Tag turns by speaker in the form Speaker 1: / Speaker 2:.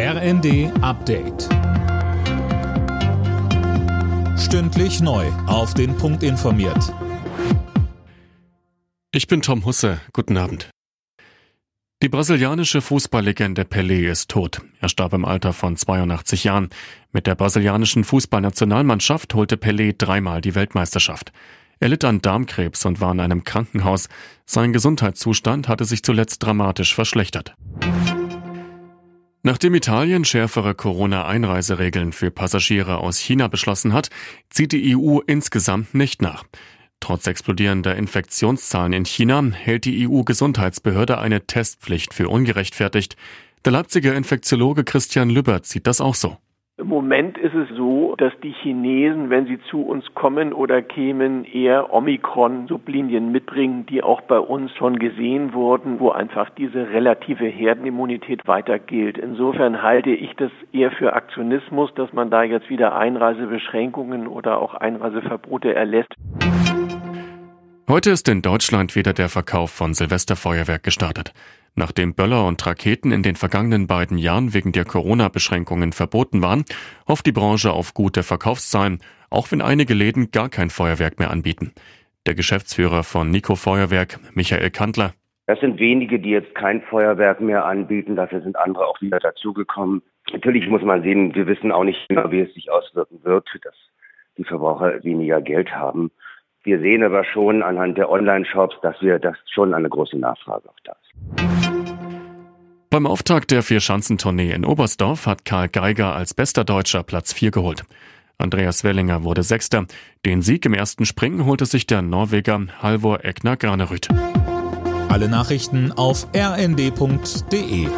Speaker 1: RND Update. Stündlich neu. Auf den Punkt informiert.
Speaker 2: Ich bin Tom Husse. Guten Abend. Die brasilianische Fußballlegende Pelé ist tot. Er starb im Alter von 82 Jahren. Mit der brasilianischen Fußballnationalmannschaft holte Pelé dreimal die Weltmeisterschaft. Er litt an Darmkrebs und war in einem Krankenhaus. Sein Gesundheitszustand hatte sich zuletzt dramatisch verschlechtert. Nachdem Italien schärfere Corona-Einreiseregeln für Passagiere aus China beschlossen hat, zieht die EU insgesamt nicht nach. Trotz explodierender Infektionszahlen in China hält die EU-Gesundheitsbehörde eine Testpflicht für ungerechtfertigt. Der Leipziger Infektiologe Christian Lübbert sieht das auch so.
Speaker 3: Im Moment ist es so, dass die Chinesen, wenn sie zu uns kommen oder kämen, eher Omikron-Sublinien mitbringen, die auch bei uns schon gesehen wurden, wo einfach diese relative Herdenimmunität weiter gilt. Insofern halte ich das eher für Aktionismus, dass man da jetzt wieder Einreisebeschränkungen oder auch Einreiseverbote erlässt.
Speaker 2: Heute ist in Deutschland wieder der Verkauf von Silvesterfeuerwerk gestartet. Nachdem Böller und Raketen in den vergangenen beiden Jahren wegen der Corona-Beschränkungen verboten waren, hofft die Branche auf gute Verkaufszahlen, auch wenn einige Läden gar kein Feuerwerk mehr anbieten. Der Geschäftsführer von Nico Feuerwerk, Michael Kantler.
Speaker 4: Das sind wenige, die jetzt kein Feuerwerk mehr anbieten. Dafür sind andere auch wieder dazugekommen. Natürlich muss man sehen, wir wissen auch nicht genau, wie es sich auswirken wird, dass die Verbraucher weniger Geld haben. Wir sehen aber schon anhand der Online-Shops, dass wir das schon eine große Nachfrage auch da ist.
Speaker 2: Beim Auftakt der Vier-Schanzentournee in Oberstdorf hat Karl Geiger als bester Deutscher Platz 4 geholt. Andreas Wellinger wurde Sechster. Den Sieg im ersten Springen holte sich der Norweger Halvor Egner Granerüth.
Speaker 1: Alle Nachrichten auf rnd.de